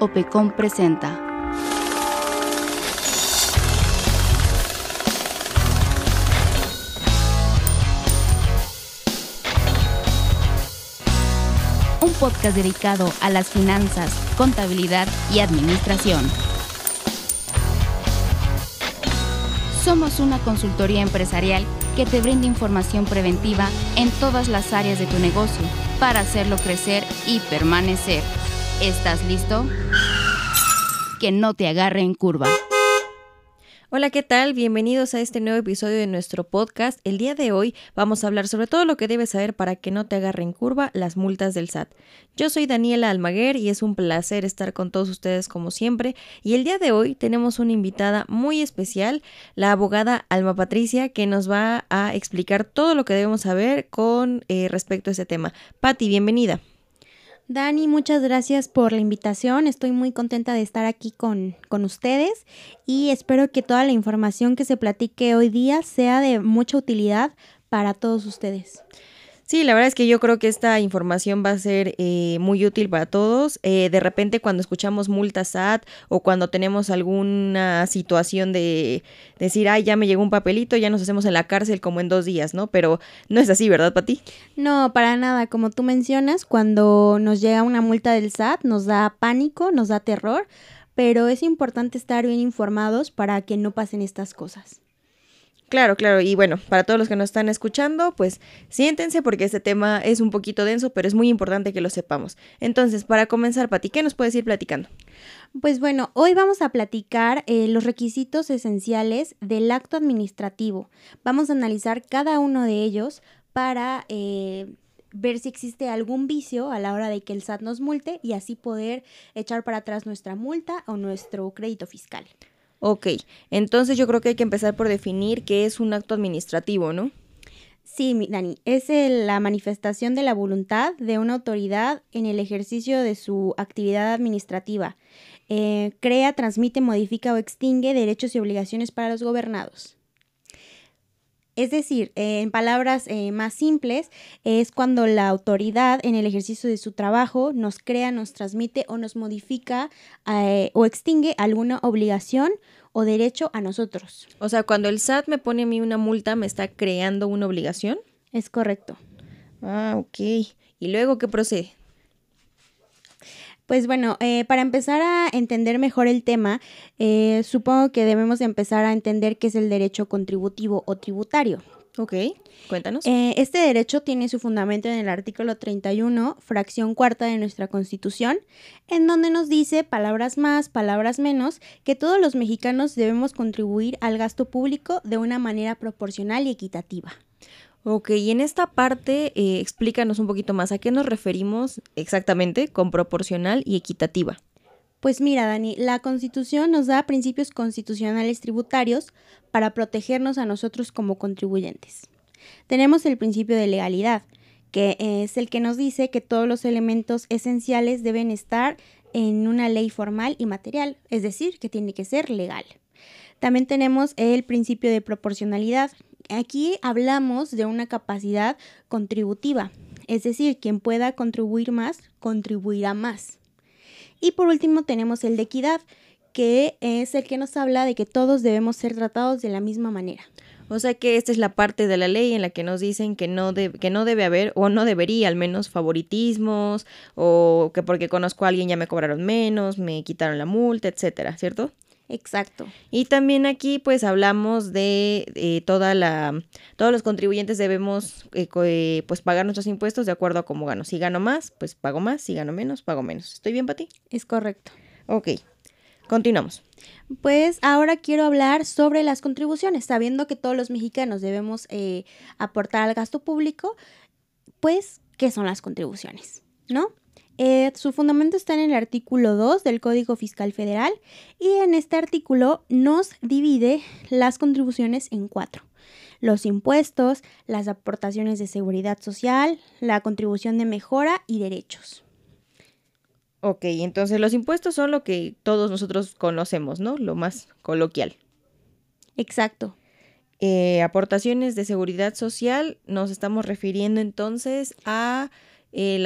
OPECOM presenta. Un podcast dedicado a las finanzas, contabilidad y administración. Somos una consultoría empresarial que te brinda información preventiva en todas las áreas de tu negocio para hacerlo crecer y permanecer. ¿Estás listo? Que no te agarre en curva. Hola, ¿qué tal? Bienvenidos a este nuevo episodio de nuestro podcast. El día de hoy vamos a hablar sobre todo lo que debes saber para que no te agarre en curva las multas del SAT. Yo soy Daniela Almaguer y es un placer estar con todos ustedes como siempre. Y el día de hoy tenemos una invitada muy especial, la abogada Alma Patricia, que nos va a explicar todo lo que debemos saber con eh, respecto a ese tema. Patti, bienvenida. Dani, muchas gracias por la invitación. Estoy muy contenta de estar aquí con, con, ustedes y espero que toda la información que se platique hoy día sea de mucha utilidad para todos ustedes. Sí, la verdad es que yo creo que esta información va a ser eh, muy útil para todos. Eh, de repente cuando escuchamos multas SAT o cuando tenemos alguna situación de decir, ay, ya me llegó un papelito, ya nos hacemos en la cárcel como en dos días, ¿no? Pero no es así, ¿verdad, Pati? No, para nada. Como tú mencionas, cuando nos llega una multa del SAT nos da pánico, nos da terror, pero es importante estar bien informados para que no pasen estas cosas. Claro, claro. Y bueno, para todos los que nos están escuchando, pues siéntense porque este tema es un poquito denso, pero es muy importante que lo sepamos. Entonces, para comenzar, Pati, ¿qué nos puedes ir platicando? Pues bueno, hoy vamos a platicar eh, los requisitos esenciales del acto administrativo. Vamos a analizar cada uno de ellos para eh, ver si existe algún vicio a la hora de que el SAT nos multe y así poder echar para atrás nuestra multa o nuestro crédito fiscal. Ok, entonces yo creo que hay que empezar por definir qué es un acto administrativo, ¿no? Sí, Dani, es la manifestación de la voluntad de una autoridad en el ejercicio de su actividad administrativa. Eh, crea, transmite, modifica o extingue derechos y obligaciones para los gobernados. Es decir, en palabras eh, más simples, es cuando la autoridad en el ejercicio de su trabajo nos crea, nos transmite o nos modifica eh, o extingue alguna obligación o derecho a nosotros. O sea, cuando el SAT me pone a mí una multa, ¿me está creando una obligación? Es correcto. Ah, ok. ¿Y luego qué procede? Pues bueno, eh, para empezar a entender mejor el tema, eh, supongo que debemos empezar a entender qué es el derecho contributivo o tributario. Ok, cuéntanos. Eh, este derecho tiene su fundamento en el artículo 31, fracción cuarta de nuestra Constitución, en donde nos dice, palabras más, palabras menos, que todos los mexicanos debemos contribuir al gasto público de una manera proporcional y equitativa. Ok, y en esta parte eh, explícanos un poquito más a qué nos referimos exactamente con proporcional y equitativa. Pues mira, Dani, la Constitución nos da principios constitucionales tributarios para protegernos a nosotros como contribuyentes. Tenemos el principio de legalidad, que es el que nos dice que todos los elementos esenciales deben estar en una ley formal y material, es decir, que tiene que ser legal. También tenemos el principio de proporcionalidad, Aquí hablamos de una capacidad contributiva, es decir, quien pueda contribuir más, contribuirá más. Y por último tenemos el de equidad, que es el que nos habla de que todos debemos ser tratados de la misma manera. O sea que esta es la parte de la ley en la que nos dicen que no, que no debe haber o no debería al menos favoritismos o que porque conozco a alguien ya me cobraron menos, me quitaron la multa, etcétera, ¿cierto? Exacto. Y también aquí pues hablamos de eh, toda la, todos los contribuyentes debemos eh, eh, pues pagar nuestros impuestos de acuerdo a cómo gano. Si gano más, pues pago más, si gano menos, pago menos. ¿Estoy bien para ti? Es correcto. Ok, continuamos. Pues ahora quiero hablar sobre las contribuciones, sabiendo que todos los mexicanos debemos aportar al gasto público, pues, ¿qué son las contribuciones? ¿No? Eh, su fundamento está en el artículo 2 del Código Fiscal Federal y en este artículo nos divide las contribuciones en cuatro. Los impuestos, las aportaciones de seguridad social, la contribución de mejora y derechos. Ok, entonces los impuestos son lo que todos nosotros conocemos, ¿no? Lo más coloquial. Exacto. Eh, aportaciones de seguridad social, nos estamos refiriendo entonces a eh,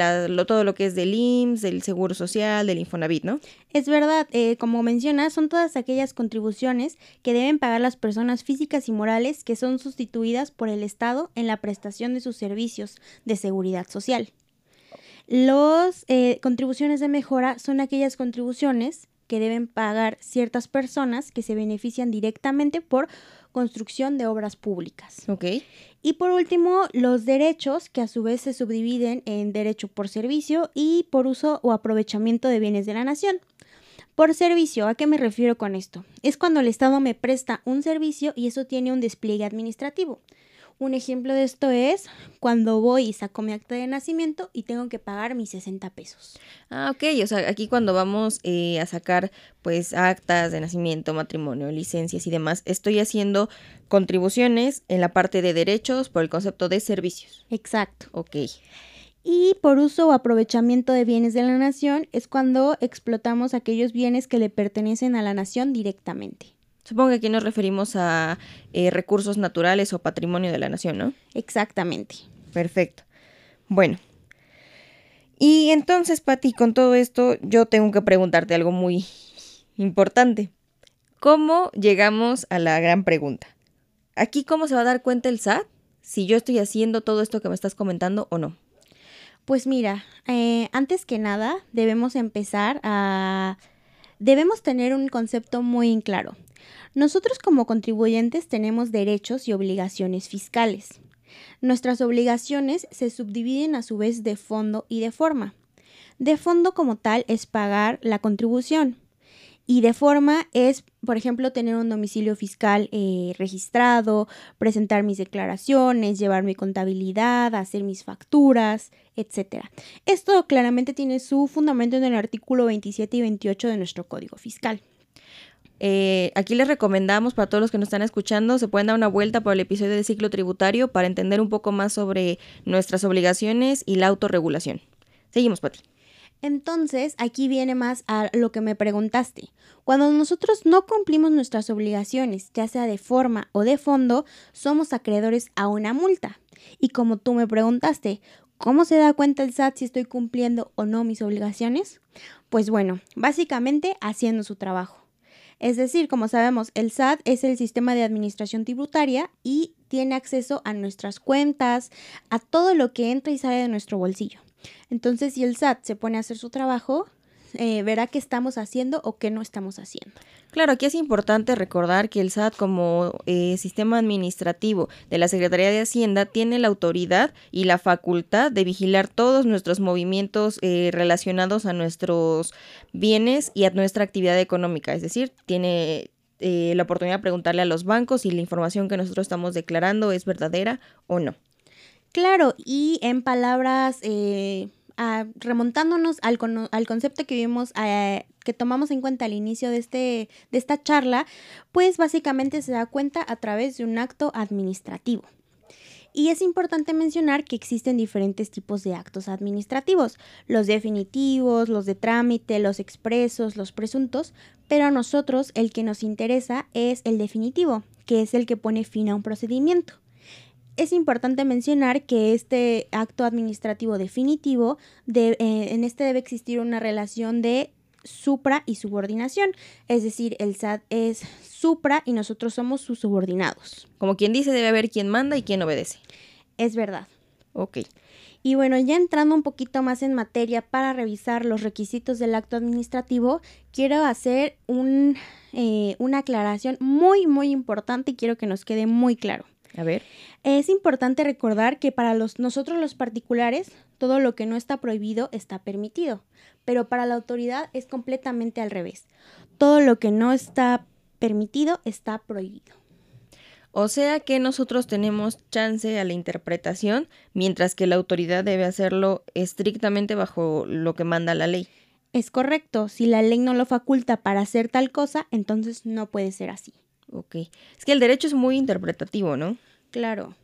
todo lo que es del IMSS, del Seguro Social, del Infonavit, ¿no? Es verdad, eh, como mencionas, son todas aquellas contribuciones que deben pagar las personas físicas y morales que son sustituidas por el Estado en la prestación de sus servicios de seguridad social. Las eh, contribuciones de mejora son aquellas contribuciones que deben pagar ciertas personas que se benefician directamente por construcción de obras públicas. Ok. Y por último, los derechos, que a su vez se subdividen en derecho por servicio y por uso o aprovechamiento de bienes de la nación. Por servicio, ¿a qué me refiero con esto? Es cuando el Estado me presta un servicio y eso tiene un despliegue administrativo. Un ejemplo de esto es cuando voy y saco mi acta de nacimiento y tengo que pagar mis 60 pesos. Ah, ok. O sea, aquí cuando vamos eh, a sacar pues actas de nacimiento, matrimonio, licencias y demás, estoy haciendo contribuciones en la parte de derechos por el concepto de servicios. Exacto. Ok. Y por uso o aprovechamiento de bienes de la nación es cuando explotamos aquellos bienes que le pertenecen a la nación directamente. Supongo que aquí nos referimos a eh, recursos naturales o patrimonio de la nación, ¿no? Exactamente. Perfecto. Bueno. Y entonces, Pati, con todo esto, yo tengo que preguntarte algo muy importante. ¿Cómo llegamos a la gran pregunta? Aquí, ¿cómo se va a dar cuenta el SAT si yo estoy haciendo todo esto que me estás comentando o no? Pues mira, eh, antes que nada, debemos empezar a... Debemos tener un concepto muy claro. Nosotros como contribuyentes tenemos derechos y obligaciones fiscales. Nuestras obligaciones se subdividen a su vez de fondo y de forma. De fondo como tal es pagar la contribución y de forma es, por ejemplo, tener un domicilio fiscal eh, registrado, presentar mis declaraciones, llevar mi contabilidad, hacer mis facturas, etc. Esto claramente tiene su fundamento en el artículo 27 y 28 de nuestro Código Fiscal. Eh, aquí les recomendamos para todos los que nos están escuchando, se pueden dar una vuelta por el episodio de ciclo tributario para entender un poco más sobre nuestras obligaciones y la autorregulación. Seguimos, Pati. Entonces, aquí viene más a lo que me preguntaste. Cuando nosotros no cumplimos nuestras obligaciones, ya sea de forma o de fondo, somos acreedores a una multa. Y como tú me preguntaste, ¿cómo se da cuenta el SAT si estoy cumpliendo o no mis obligaciones? Pues bueno, básicamente haciendo su trabajo. Es decir, como sabemos, el SAT es el sistema de administración tributaria y tiene acceso a nuestras cuentas, a todo lo que entra y sale de nuestro bolsillo. Entonces, si el SAT se pone a hacer su trabajo, eh, verá qué estamos haciendo o qué no estamos haciendo. Claro, aquí es importante recordar que el SAT como eh, sistema administrativo de la Secretaría de Hacienda tiene la autoridad y la facultad de vigilar todos nuestros movimientos eh, relacionados a nuestros bienes y a nuestra actividad económica, es decir, tiene la oportunidad de preguntarle a los bancos si la información que nosotros estamos declarando es verdadera o no. Claro, y en palabras remontándonos al, al, concepto que vimos, eh, que tomamos en cuenta al inicio de, este, de esta charla, pues básicamente se da cuenta a través de un acto administrativo. Y es importante mencionar que existen diferentes tipos de actos administrativos, los definitivos, los de trámite, los expresos, los presuntos, pero a nosotros el que nos interesa es el definitivo, que es el que pone fin a un procedimiento. Es importante mencionar que este acto administrativo definitivo, de, eh, en este debe existir una relación de supra y subordinación, es decir, el SAT es supra y nosotros somos sus subordinados. Como quien dice, debe haber quien manda y quien obedece. Es verdad. Ok. Y bueno, ya entrando un poquito más en materia para revisar los requisitos del acto administrativo, quiero hacer un, eh, una aclaración muy, muy importante y quiero que nos quede muy claro. A ver. Es importante recordar que para los, nosotros los particulares, todo lo que no está prohibido está permitido, pero para la autoridad es completamente al revés. Todo lo que no está permitido está prohibido. O sea que nosotros tenemos chance a la interpretación, mientras que la autoridad debe hacerlo estrictamente bajo lo que manda la ley. Es correcto, si la ley no lo faculta para hacer tal cosa, entonces no puede ser así. Ok. Es que el derecho es muy interpretativo, ¿no? Claro.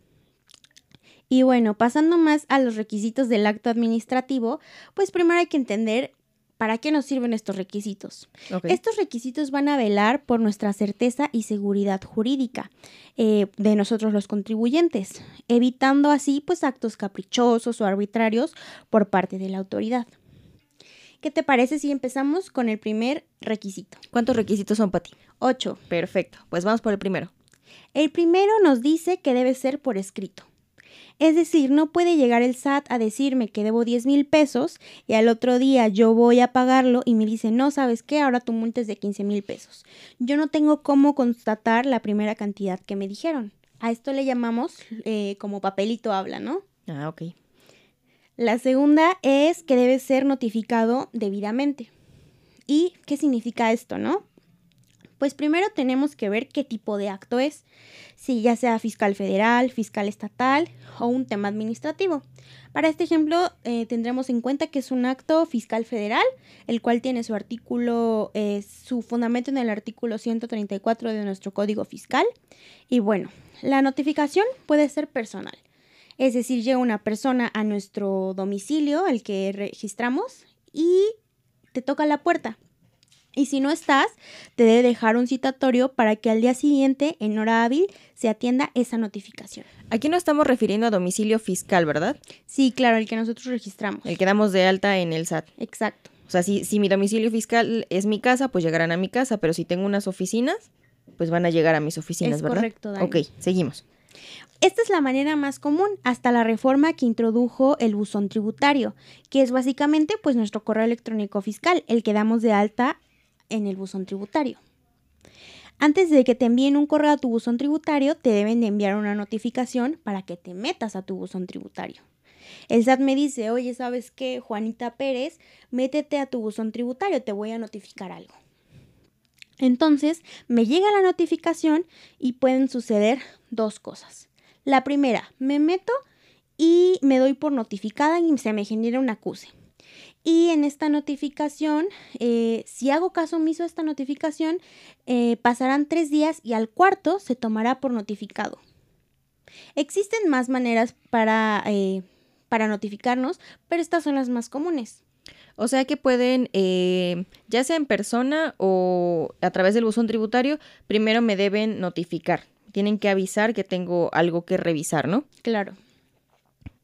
Y bueno, pasando más a los requisitos del acto administrativo, pues primero hay que entender ¿para qué nos sirven estos requisitos? Estos requisitos van a velar por nuestra certeza y seguridad jurídica eh, de nosotros los contribuyentes, evitando así pues actos caprichosos o arbitrarios por parte de la autoridad. ¿Qué te parece si empezamos con el primer requisito? ¿Cuántos requisitos son para ti? 8. Perfecto. Pues vamos por el primero. El primero nos dice que debe ser por escrito. Es decir, no puede llegar el SAT a decirme que debo 10 mil pesos y al otro día yo voy a pagarlo y me dice, no, ¿sabes qué? Ahora tu multa es de 15 mil pesos. Yo no tengo cómo constatar la primera cantidad que me dijeron. A esto le llamamos eh, como papelito habla, ¿no? Ah, ok. La segunda es que debe ser notificado debidamente. ¿Y qué significa esto, no? Pues primero tenemos que ver qué tipo de acto es, si ya sea fiscal federal, fiscal estatal o un tema administrativo. Para este ejemplo eh, tendremos en cuenta que es un acto fiscal federal, el cual tiene su artículo, eh, su fundamento en el artículo 134 de nuestro Código Fiscal. Y bueno, la notificación puede ser personal. Es decir, llega una persona a nuestro domicilio, el que registramos, y te toca la puerta. Y si no estás, te debe dejar un citatorio para que al día siguiente, en hora hábil, se atienda esa notificación. Aquí no estamos refiriendo a domicilio fiscal, ¿verdad? Sí, claro, el que nosotros registramos. El que damos de alta en el SAT. Exacto. O sea, si, si mi domicilio fiscal es mi casa, pues llegarán a mi casa, pero si tengo unas oficinas, pues van a llegar a mis oficinas, Es ¿verdad? correcto, Dani. Ok, seguimos. Esta es la manera más común hasta la reforma que introdujo el buzón tributario, que es básicamente pues nuestro correo electrónico fiscal, el que damos de alta en el buzón tributario. Antes de que te envíen un correo a tu buzón tributario, te deben de enviar una notificación para que te metas a tu buzón tributario. El SAT me dice, oye, ¿sabes qué, Juanita Pérez? Métete a tu buzón tributario, te voy a notificar algo. Entonces, me llega la notificación y pueden suceder dos cosas. La primera, me meto y me doy por notificada y se me genera un acuse. Y en esta notificación, eh, si hago caso omiso a esta notificación, eh, pasarán tres días y al cuarto se tomará por notificado. Existen más maneras para, eh, para notificarnos, pero estas son las más comunes. O sea que pueden, eh, ya sea en persona o a través del buzón tributario, primero me deben notificar. Tienen que avisar que tengo algo que revisar, ¿no? Claro.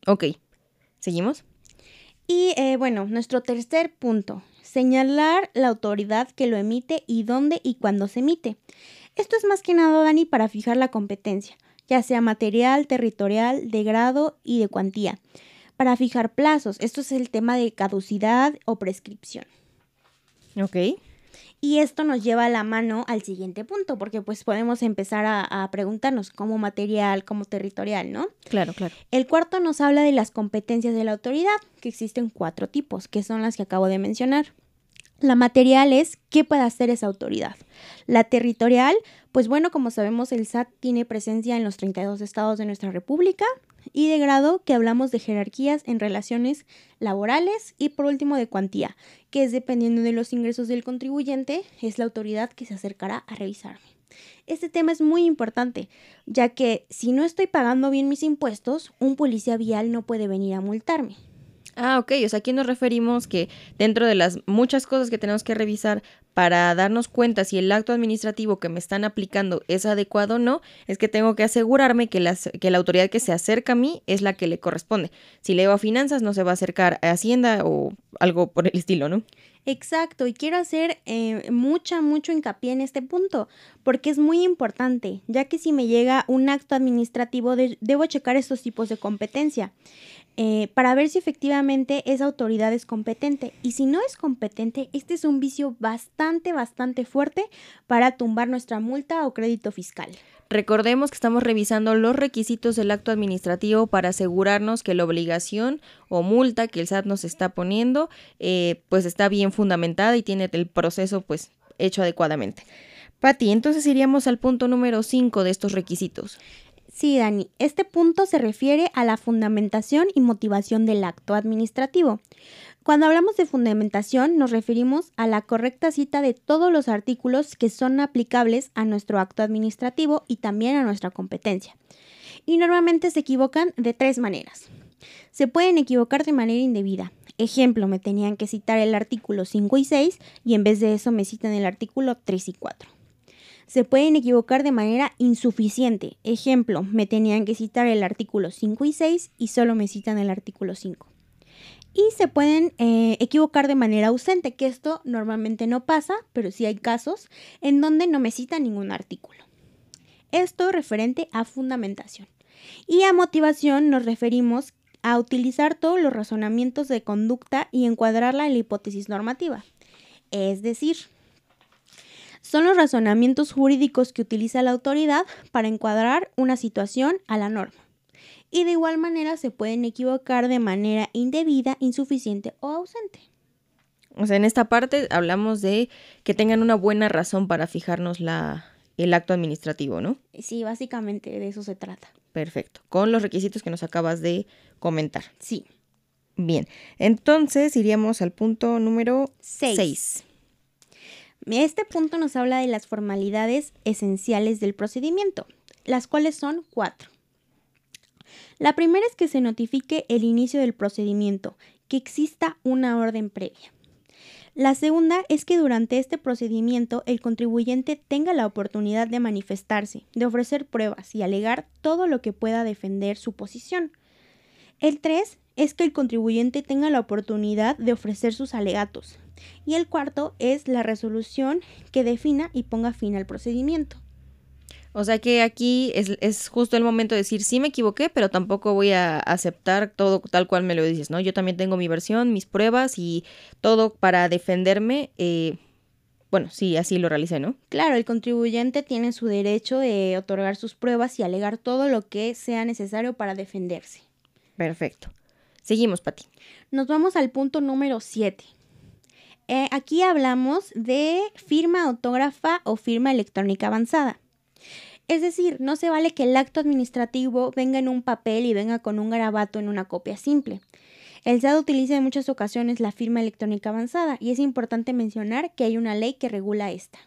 Ok. ¿Seguimos? Y eh, bueno, nuestro tercer punto, señalar la autoridad que lo emite y dónde y cuándo se emite. Esto es más que nada, Dani, para fijar la competencia, ya sea material, territorial, de grado y de cuantía. Para fijar plazos, esto es el tema de caducidad o prescripción. Ok. Y esto nos lleva a la mano al siguiente punto, porque pues podemos empezar a, a preguntarnos como material, como territorial, ¿no? Claro, claro. El cuarto nos habla de las competencias de la autoridad, que existen cuatro tipos, que son las que acabo de mencionar. La material es qué puede hacer esa autoridad. La territorial, pues bueno, como sabemos, el SAT tiene presencia en los 32 estados de nuestra república. Y de grado, que hablamos de jerarquías en relaciones laborales. Y por último, de cuantía, que es dependiendo de los ingresos del contribuyente, es la autoridad que se acercará a revisarme. Este tema es muy importante, ya que si no estoy pagando bien mis impuestos, un policía vial no puede venir a multarme. Ah, ok. O sea, aquí nos referimos que dentro de las muchas cosas que tenemos que revisar para darnos cuenta si el acto administrativo que me están aplicando es adecuado o no, es que tengo que asegurarme que, que la autoridad que se acerca a mí es la que le corresponde. Si le a finanzas, no se va a acercar a Hacienda o algo por el estilo, ¿no? Exacto, y quiero hacer eh, mucha, mucho hincapié en este punto, porque es muy importante, ya que si me llega un acto administrativo, de- debo checar estos tipos de competencia. eh, para ver si efectivamente esa autoridad es competente. Y si no es competente, este es un vicio bastante, bastante fuerte para tumbar nuestra multa o crédito fiscal. Recordemos que estamos revisando los requisitos del acto administrativo para asegurarnos que la obligación o multa que el SAT nos está poniendo eh, pues está bien fundamentada y tiene el proceso pues hecho adecuadamente. Pati, entonces iríamos al punto número 5 de estos requisitos. Sí, Dani, este punto se refiere a la fundamentación y motivación del acto administrativo. Cuando hablamos de fundamentación nos referimos a la correcta cita de todos los artículos que son aplicables a nuestro acto administrativo y también a nuestra competencia. Y normalmente se equivocan de tres maneras. Se pueden equivocar de manera indebida. Ejemplo, me tenían que citar el artículo 5 y 6 y en vez de eso me citan el artículo 3 y 4. Se pueden equivocar de manera insuficiente. Ejemplo, me tenían que citar el artículo 5 y 6 y solo me citan el artículo 5. Y se pueden eh, equivocar de manera ausente, que esto normalmente no pasa, pero sí hay casos en donde no me citan ningún artículo. Esto referente a fundamentación. Y a motivación nos referimos a utilizar todos los razonamientos de conducta y encuadrarla en la hipótesis normativa. Es decir, son los razonamientos jurídicos que utiliza la autoridad para encuadrar una situación a la norma. Y de igual manera se pueden equivocar de manera indebida, insuficiente o ausente. O sea, en esta parte hablamos de que tengan una buena razón para fijarnos la, el acto administrativo, ¿no? Sí, básicamente de eso se trata. Perfecto. Con los requisitos que nos acabas de comentar. Sí. Bien. Entonces iríamos al punto número 6. Este punto nos habla de las formalidades esenciales del procedimiento, las cuales son cuatro. La primera es que se notifique el inicio del procedimiento, que exista una orden previa. La segunda es que durante este procedimiento el contribuyente tenga la oportunidad de manifestarse, de ofrecer pruebas y alegar todo lo que pueda defender su posición. El 3 es que el contribuyente tenga la oportunidad de ofrecer sus alegatos. Y el cuarto es la resolución que defina y ponga fin al procedimiento. O sea que aquí es, justo el momento de decir, sí me equivoqué, pero tampoco voy a aceptar todo tal cual me lo dices, ¿no? Yo también tengo mi versión, mis pruebas y todo para defenderme. Eh, bueno, sí, así lo realicé, ¿no? Claro, el contribuyente tiene su derecho de otorgar sus pruebas y alegar todo lo que sea necesario para defenderse. Perfecto. Seguimos, Pati. Nos vamos al punto número 7. Eh, aquí hablamos de firma autógrafa o firma electrónica avanzada. Es decir, no se vale que el acto administrativo venga en un papel y venga con un garabato en una copia simple. El SAT utiliza en muchas ocasiones la firma electrónica avanzada y es importante mencionar que hay una ley que regula esta.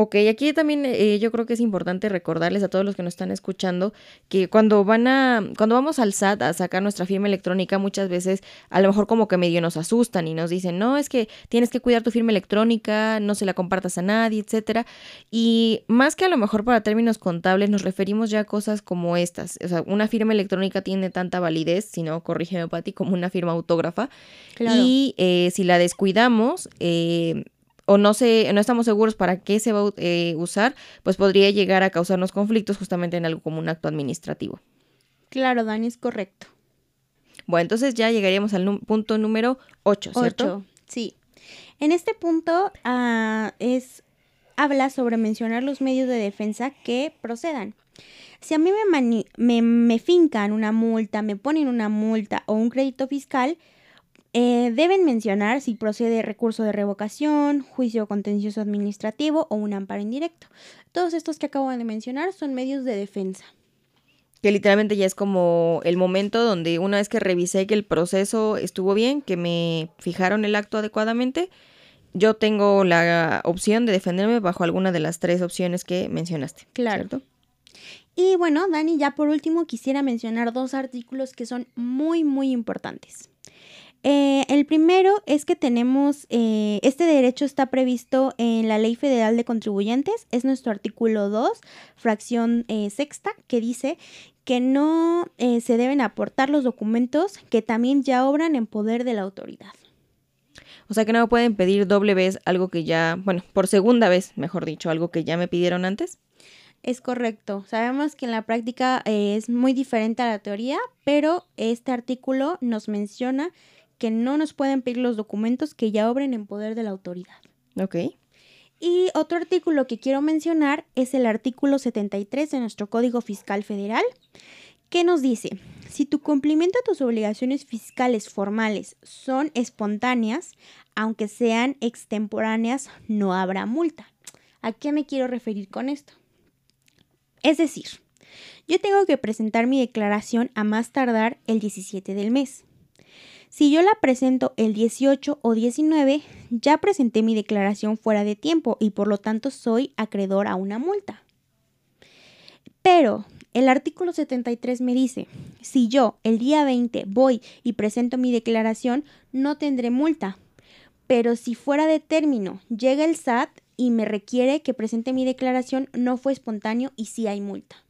Ok, aquí también eh, yo creo que es importante recordarles a todos los que nos están escuchando que cuando van a, cuando vamos al SAT a sacar nuestra firma electrónica, muchas veces a lo mejor como que medio nos asustan y nos dicen, no, es que tienes que cuidar tu firma electrónica, no se la compartas a nadie, etcétera. Y más que a lo mejor para términos contables, nos referimos ya a cosas como estas. O sea, una firma electrónica tiene tanta validez, si no, corrígeme, Pati, como una firma autógrafa. Y eh, si la descuidamos, eh, o no, sé, no estamos seguros para qué se va a eh, usar, pues podría llegar a causarnos conflictos justamente en algo como un acto administrativo. Claro, Dani, es correcto. Bueno, entonces ya llegaríamos al punto número 8, ¿cierto? 8, sí. En este punto ah, es habla sobre mencionar los medios de defensa que procedan. Si a mí me, me, me fincan una multa, me ponen una multa o un crédito fiscal, eh, deben mencionar si procede recurso de revocación, juicio contencioso administrativo o un amparo indirecto. Todos estos que acabo de mencionar son medios de defensa. Que literalmente ya es como el momento donde una vez que revisé que el proceso estuvo bien, que me fijaron el acto adecuadamente, yo tengo la opción de defenderme bajo alguna de las tres opciones que mencionaste. Claro. Y bueno, Dani, ya por último quisiera mencionar dos artículos que son muy, muy importantes. Eh, el primero es que tenemos, eh, este derecho está previsto en la Ley Federal de Contribuyentes, es nuestro artículo 2, fracción eh, sexta, que dice que no se deben aportar los documentos que también ya obran en poder de la autoridad. O sea que no me pueden pedir doble vez algo que ya, bueno, por segunda vez, mejor dicho, algo que ya me pidieron antes. Es correcto. Sabemos que en la práctica es muy diferente a la teoría, pero este artículo nos menciona que no nos pueden pedir los documentos que ya obren en poder de la autoridad. Ok. Y otro artículo que quiero mencionar es el artículo 73 de nuestro Código Fiscal Federal, que nos dice, si tu cumplimiento de tus obligaciones fiscales formales son espontáneas, aunque sean extemporáneas, no habrá multa. ¿A qué me quiero referir con esto? Es decir, yo tengo que presentar mi declaración a más tardar el 17 del mes. Si yo la presento el 18 o 19, ya presenté mi declaración fuera de tiempo y por lo tanto soy acreedor a una multa. Pero El artículo 73 me dice, si yo el día 20 voy y presento mi declaración, no tendré multa. Pero si fuera de término, llega el SAT y me requiere que presente mi declaración, no fue espontáneo y sí hay multa.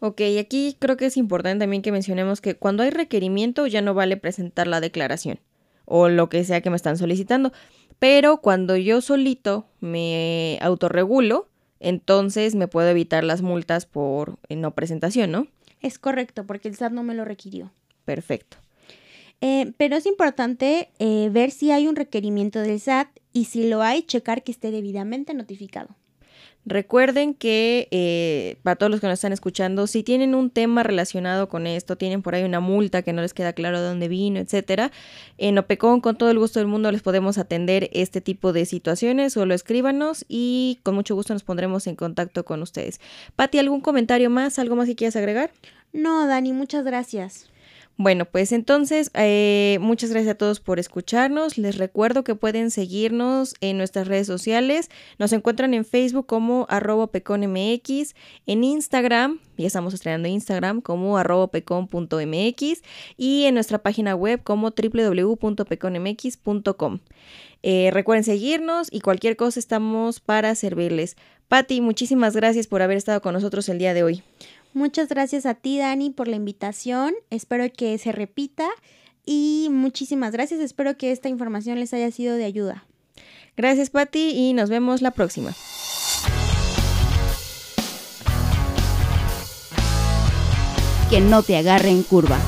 Ok, aquí creo que es importante también que mencionemos que cuando hay requerimiento ya no vale presentar la declaración o lo que sea que me están solicitando. Pero cuando yo solito me autorregulo, entonces me puedo evitar las multas por eh, no presentación, ¿no? Es correcto, porque el SAT no me lo requirió. Perfecto. Eh, pero es importante eh, ver si hay un requerimiento del SAT y si lo hay, checar que esté debidamente notificado. Recuerden que eh, para todos los que nos están escuchando, si tienen un tema relacionado con esto, tienen por ahí una multa que no les queda claro de dónde vino, etcétera, en Opecon con todo el gusto del mundo les podemos atender este tipo de situaciones, solo escríbanos y con mucho gusto nos pondremos en contacto con ustedes. Pati, ¿algún comentario más? ¿Algo más que quieras agregar? No, Dani, muchas gracias. Bueno, pues entonces, eh, muchas gracias a todos por escucharnos. Les recuerdo que pueden seguirnos en nuestras redes sociales. Nos encuentran en Facebook como arroba peconmx, en Instagram, ya estamos estrenando Instagram como arroba pecon.mx y en nuestra página web como www.peconmx.com. Eh, recuerden seguirnos y cualquier cosa estamos para servirles. Patti, muchísimas gracias por haber estado con nosotros el día de hoy. Muchas gracias a ti, Dani, por la invitación. Espero que se repita y muchísimas gracias. Espero que esta información les haya sido de ayuda. Gracias, Patti, y nos vemos la próxima. Que no te agarre en curva.